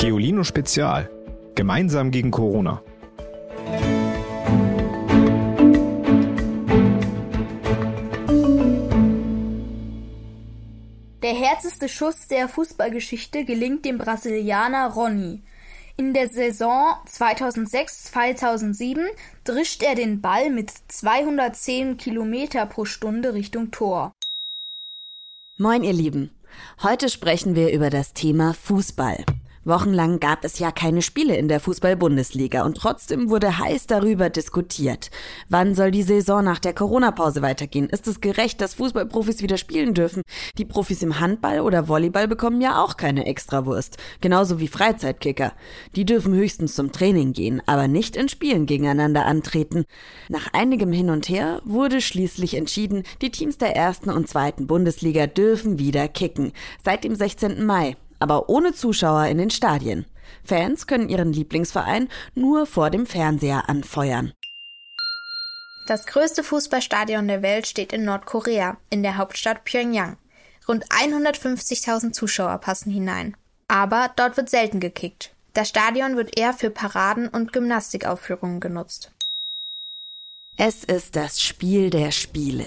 Geolino Spezial. Gemeinsam gegen Corona. Der härteste Schuss der Fußballgeschichte gelingt dem Brasilianer Rony. In der Saison 2006/2007 drischt er den Ball mit 210 Kilometer pro Stunde Richtung Tor. Moin ihr Lieben. Heute sprechen wir über das Thema Fußball. Wochenlang gab es ja keine Spiele in der Fußball-Bundesliga und trotzdem wurde heiß darüber diskutiert. Wann soll die Saison nach der Corona-Pause weitergehen? Ist es gerecht, dass Fußballprofis wieder spielen dürfen? Die Profis im Handball oder Volleyball bekommen ja auch keine Extrawurst. Genauso wie Freizeitkicker. Die dürfen höchstens zum Training gehen, aber nicht in Spielen gegeneinander antreten. Nach einigem Hin und Her wurde schließlich entschieden, die Teams der ersten und zweiten Bundesliga dürfen wieder kicken. Seit dem 16. Mai aber ohne Zuschauer in den Stadien. Fans können ihren Lieblingsverein nur vor dem Fernseher anfeuern. Das größte Fußballstadion der Welt steht in Nordkorea, in der Hauptstadt Pyongyang. Rund 150.000 Zuschauer passen hinein. Aber dort wird selten gekickt. Das Stadion wird eher für Paraden und Gymnastikaufführungen genutzt. Es ist das Spiel der Spiele.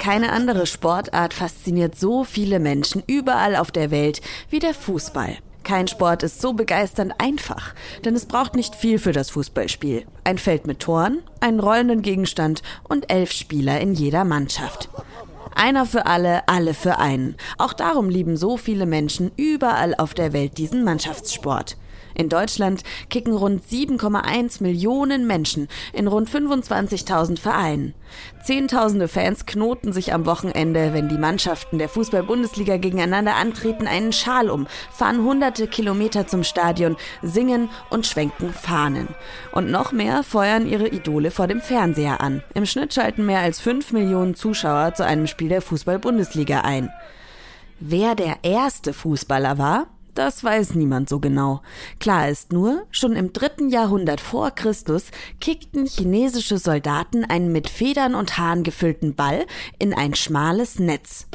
Keine andere Sportart fasziniert so viele Menschen überall auf der Welt wie der Fußball. Kein Sport ist so begeisternd einfach, denn es braucht nicht viel für das Fußballspiel. Ein Feld mit Toren, einen rollenden Gegenstand und elf Spieler in jeder Mannschaft. Einer für alle, alle für einen. Auch darum lieben so viele Menschen überall auf der Welt diesen Mannschaftssport. In Deutschland kicken rund 7,1 Millionen Menschen in rund 25.000 Vereinen. Zehntausende Fans knoten sich am Wochenende, wenn die Mannschaften der Fußball-Bundesliga gegeneinander antreten, einen Schal um, fahren hunderte Kilometer zum Stadion, singen und schwenken Fahnen. Und noch mehr feuern ihre Idole vor dem Fernseher an. Im Schnitt schalten mehr als 5 Millionen Zuschauer zu einem Spiel der Fußball-Bundesliga ein. Wer der erste Fußballer war, das weiß niemand so genau. Klar ist nur, schon im dritten Jahrhundert vor Christus kickten chinesische Soldaten einen mit Federn und Haaren gefüllten Ball in ein schmales Netz.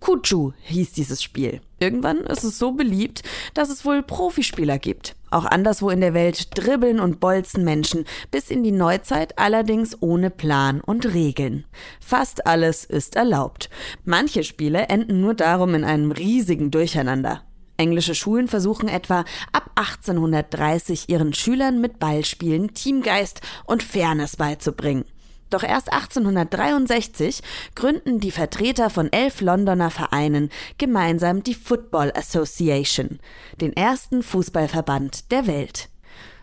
Kuchu hieß dieses Spiel. Irgendwann ist es so beliebt, dass es wohl Profispieler gibt. Auch anderswo in der Welt dribbeln und bolzen Menschen, bis in die Neuzeit allerdings ohne Plan und Regeln. Fast alles ist erlaubt. Manche Spiele enden nur darum in einem riesigen Durcheinander. Englische Schulen versuchen etwa ab 1830 ihren Schülern mit Ballspielen Teamgeist und Fairness beizubringen. Doch erst 1863 gründen die Vertreter von elf Londoner Vereinen gemeinsam die Football Association, den ersten Fußballverband der Welt.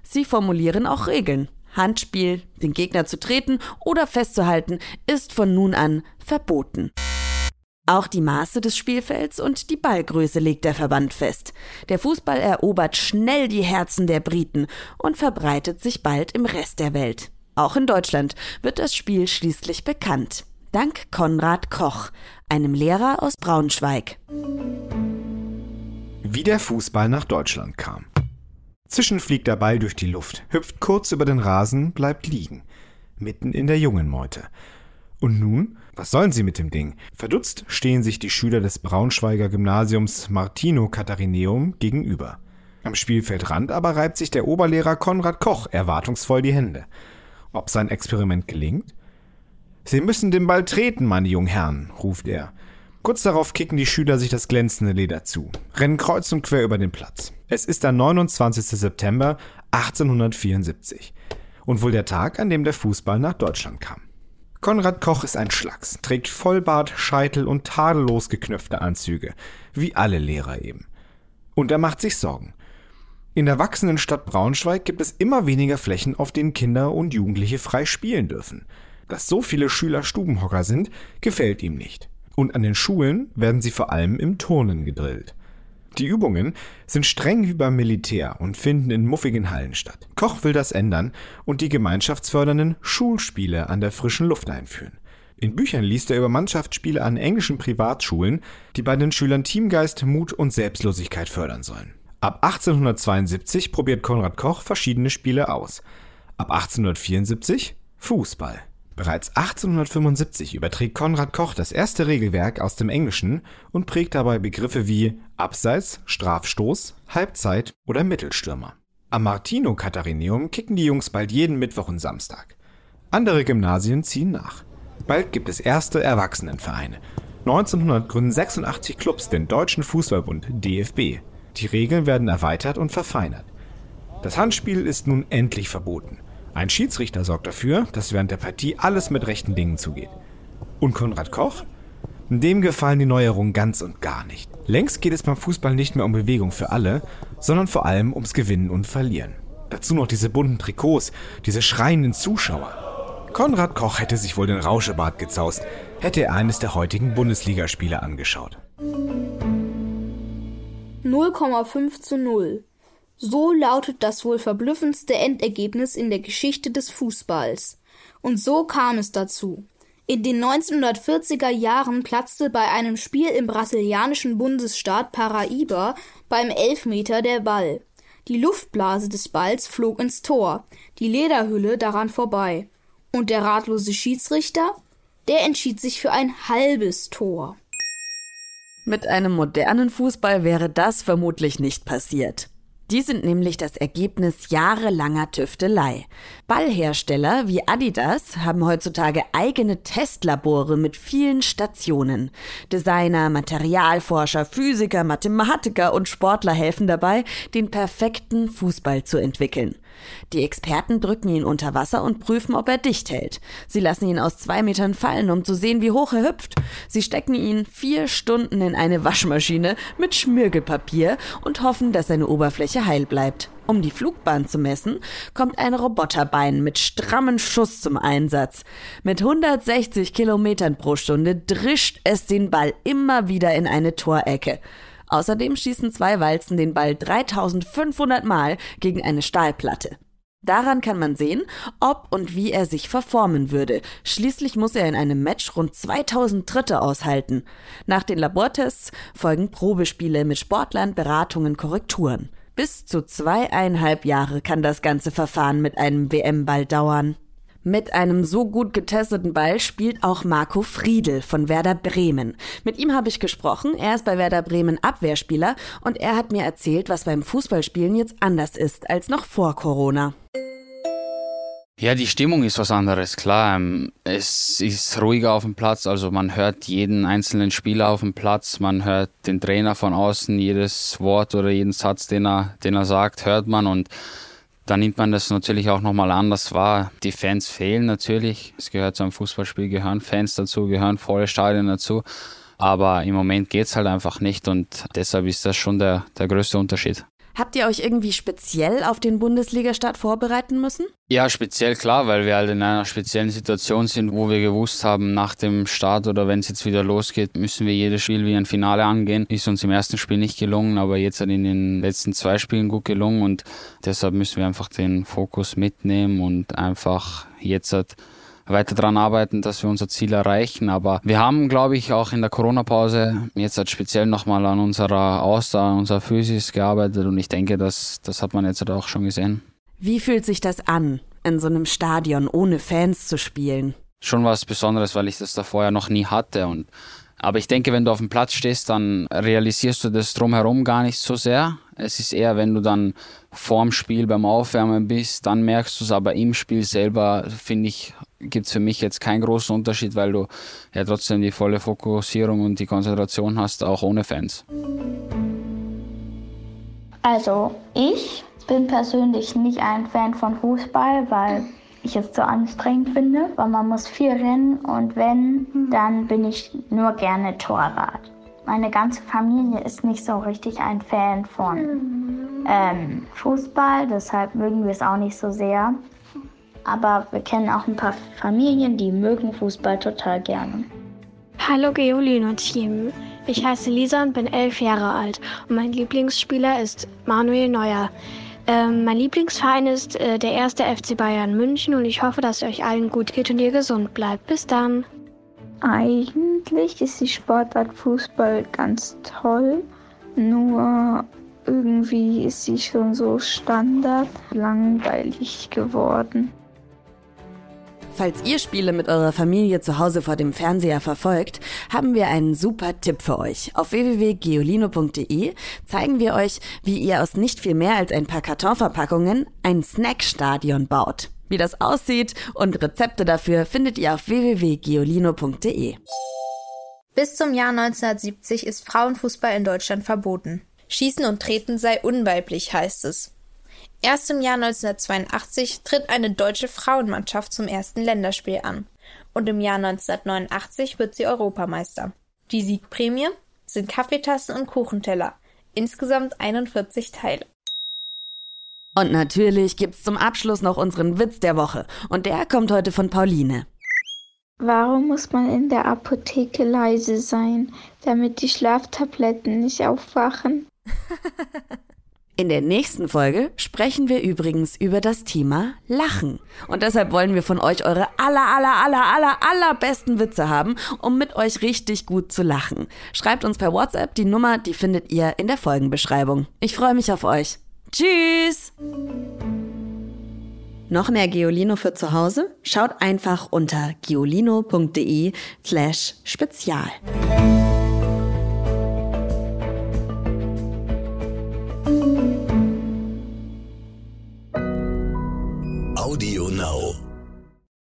Sie formulieren auch Regeln. Handspiel, den Gegner zu treten oder festzuhalten, ist von nun an verboten. Auch die Maße des Spielfelds und die Ballgröße legt der Verband fest. Der Fußball erobert schnell die Herzen der Briten und verbreitet sich bald im Rest der Welt. Auch in Deutschland wird das Spiel schließlich bekannt. Dank Konrad Koch, einem Lehrer aus Braunschweig. Wie der Fußball nach Deutschland kam. Zwischen fliegt der Ball durch die Luft, hüpft kurz über den Rasen, bleibt liegen. Mitten in der jungen Meute. Und nun? Was sollen sie mit dem Ding? Verdutzt stehen sich die Schüler des Braunschweiger Gymnasiums Martino Katharineum gegenüber. Am Spielfeldrand aber reibt sich der Oberlehrer Konrad Koch erwartungsvoll die Hände. Ob sein Experiment gelingt? Sie müssen den Ball treten, meine jungen Herren, ruft er. Kurz darauf kicken die Schüler sich das glänzende Leder zu, rennen kreuz und quer über den Platz. Es ist der 29. September 1874 und wohl der Tag, an dem der Fußball nach Deutschland kam. Konrad Koch ist ein Schlacks, trägt Vollbart, Scheitel und tadellos geknöpfte Anzüge, wie alle Lehrer eben. Und er macht sich Sorgen. In der wachsenden Stadt Braunschweig gibt es immer weniger Flächen, auf denen Kinder und Jugendliche frei spielen dürfen. Dass so viele Schüler Stubenhocker sind, gefällt ihm nicht. Und an den Schulen werden sie vor allem im Turnen gedrillt. Die Übungen sind streng wie beim Militär und finden in muffigen Hallen statt. Koch will das ändern und die gemeinschaftsfördernden Schulspiele an der frischen Luft einführen. In Büchern liest er über Mannschaftsspiele an englischen Privatschulen, die bei den Schülern Teamgeist, Mut und Selbstlosigkeit fördern sollen. Ab 1872 probiert Konrad Koch verschiedene Spiele aus. Ab 1874 Fußball. Bereits 1875 überträgt Konrad Koch das erste Regelwerk aus dem Englischen und prägt dabei Begriffe wie Abseits, Strafstoß, Halbzeit oder Mittelstürmer. Am Martino Katharineum kicken die Jungs bald jeden Mittwoch und Samstag. Andere Gymnasien ziehen nach. Bald gibt es erste Erwachsenenvereine. 1900 gründen 86 Clubs den Deutschen Fußballbund DFB. Die Regeln werden erweitert und verfeinert. Das Handspiel ist nun endlich verboten. Ein Schiedsrichter sorgt dafür, dass während der Partie alles mit rechten Dingen zugeht. Und Konrad Koch? Dem gefallen die Neuerungen ganz und gar nicht. Längst geht es beim Fußball nicht mehr um Bewegung für alle, sondern vor allem ums Gewinnen und Verlieren. Dazu noch diese bunten Trikots, diese schreienden Zuschauer. Konrad Koch hätte sich wohl den Rauschebart gezaust, hätte er eines der heutigen Bundesligaspiele angeschaut. 0,5 zu 0. So lautet das wohl verblüffendste Endergebnis in der Geschichte des Fußballs. Und so kam es dazu. In den 1940er Jahren platzte bei einem Spiel im brasilianischen Bundesstaat Paraíba beim Elfmeter der Ball. Die Luftblase des Balls flog ins Tor, die Lederhülle daran vorbei. Und der ratlose Schiedsrichter? Der entschied sich für ein halbes Tor. Mit einem modernen Fußball wäre das vermutlich nicht passiert. Die sind nämlich das Ergebnis jahrelanger Tüftelei. Ballhersteller wie Adidas haben heutzutage eigene Testlabore mit vielen Stationen. Designer, Materialforscher, Physiker, Mathematiker und Sportler helfen dabei, den perfekten Fußball zu entwickeln. Die Experten drücken ihn unter Wasser und prüfen, ob er dicht hält. Sie lassen ihn aus zwei Metern fallen, um zu sehen, wie hoch er hüpft. Sie stecken ihn vier Stunden in eine Waschmaschine mit Schmirgelpapier und hoffen, dass seine Oberfläche heil bleibt. Um die Flugbahn zu messen, kommt ein Roboterbein mit strammen Schuss zum Einsatz. Mit 160 Kilometern pro Stunde drischt es den Ball immer wieder in eine Torecke. Außerdem schießen zwei Walzen den Ball 3500 Mal gegen eine Stahlplatte. Daran kann man sehen, ob und wie er sich verformen würde. Schließlich muss er in einem Match rund 2000 Tritte aushalten. Nach den Labortests folgen Probespiele mit Sportlern, Beratungen, Korrekturen. Bis zu zweieinhalb Jahre kann das ganze Verfahren mit einem WM-Ball dauern. Mit einem so gut getesteten Ball spielt auch Marco Friedel von Werder Bremen. Mit ihm habe ich gesprochen. Er ist bei Werder Bremen Abwehrspieler und er hat mir erzählt, was beim Fußballspielen jetzt anders ist als noch vor Corona. Ja, die Stimmung ist was anderes, klar. Ähm, es ist ruhiger auf dem Platz, also man hört jeden einzelnen Spieler auf dem Platz, man hört den Trainer von außen, jedes Wort oder jeden Satz, den er, den er sagt, hört man und da nimmt man das natürlich auch nochmal anders wahr. Die Fans fehlen natürlich. Es gehört zu einem Fußballspiel, gehören Fans dazu, gehören volle Stadien dazu. Aber im Moment geht es halt einfach nicht und deshalb ist das schon der, der größte Unterschied. Habt ihr euch irgendwie speziell auf den Bundesligastart vorbereiten müssen? Ja, speziell klar, weil wir halt in einer speziellen Situation sind, wo wir gewusst haben, nach dem Start oder wenn es jetzt wieder losgeht, müssen wir jedes Spiel wie ein Finale angehen. Ist uns im ersten Spiel nicht gelungen, aber jetzt hat in den letzten zwei Spielen gut gelungen und deshalb müssen wir einfach den Fokus mitnehmen und einfach jetzt halt weiter daran arbeiten, dass wir unser Ziel erreichen. Aber wir haben, glaube ich, auch in der Corona-Pause jetzt halt speziell nochmal an unserer Ausdauer, an unserer Physis gearbeitet und ich denke, das, das hat man jetzt halt auch schon gesehen. Wie fühlt sich das an, in so einem Stadion ohne Fans zu spielen? Schon was Besonderes, weil ich das davor ja noch nie hatte und aber ich denke, wenn du auf dem Platz stehst, dann realisierst du das drumherum gar nicht so sehr. Es ist eher, wenn du dann vorm Spiel beim Aufwärmen bist, dann merkst du es. Aber im Spiel selber, finde ich, gibt es für mich jetzt keinen großen Unterschied, weil du ja trotzdem die volle Fokussierung und die Konzentration hast, auch ohne Fans. Also, ich bin persönlich nicht ein Fan von Fußball, weil ich es zu anstrengend finde, weil man muss viel rennen und wenn, dann bin ich nur gerne Torrad. Meine ganze Familie ist nicht so richtig ein Fan von ähm, Fußball, deshalb mögen wir es auch nicht so sehr. Aber wir kennen auch ein paar Familien, die mögen Fußball total gerne. Hallo Geolin und Team. Ich heiße Lisa und bin elf Jahre alt und mein Lieblingsspieler ist Manuel Neuer. Ähm, mein Lieblingsverein ist äh, der erste FC Bayern München und ich hoffe, dass es euch allen gut geht und ihr gesund bleibt. Bis dann. Eigentlich ist die Sportart Fußball ganz toll, nur irgendwie ist sie schon so standard langweilig geworden. Falls ihr Spiele mit eurer Familie zu Hause vor dem Fernseher verfolgt, haben wir einen super Tipp für euch. Auf www.geolino.de zeigen wir euch, wie ihr aus nicht viel mehr als ein paar Kartonverpackungen ein Snackstadion baut. Wie das aussieht und Rezepte dafür findet ihr auf www.geolino.de. Bis zum Jahr 1970 ist Frauenfußball in Deutschland verboten. Schießen und Treten sei unweiblich, heißt es. Erst im Jahr 1982 tritt eine deutsche Frauenmannschaft zum ersten Länderspiel an. Und im Jahr 1989 wird sie Europameister. Die Siegprämie sind Kaffeetassen und Kuchenteller. Insgesamt 41 Teile. Und natürlich gibt's zum Abschluss noch unseren Witz der Woche. Und der kommt heute von Pauline. Warum muss man in der Apotheke leise sein, damit die Schlaftabletten nicht aufwachen? In der nächsten Folge sprechen wir übrigens über das Thema Lachen. Und deshalb wollen wir von euch eure aller, aller, aller, aller, allerbesten Witze haben, um mit euch richtig gut zu lachen. Schreibt uns per WhatsApp die Nummer, die findet ihr in der Folgenbeschreibung. Ich freue mich auf euch. Tschüss! Noch mehr Geolino für zu Hause? Schaut einfach unter geolino.de slash spezial.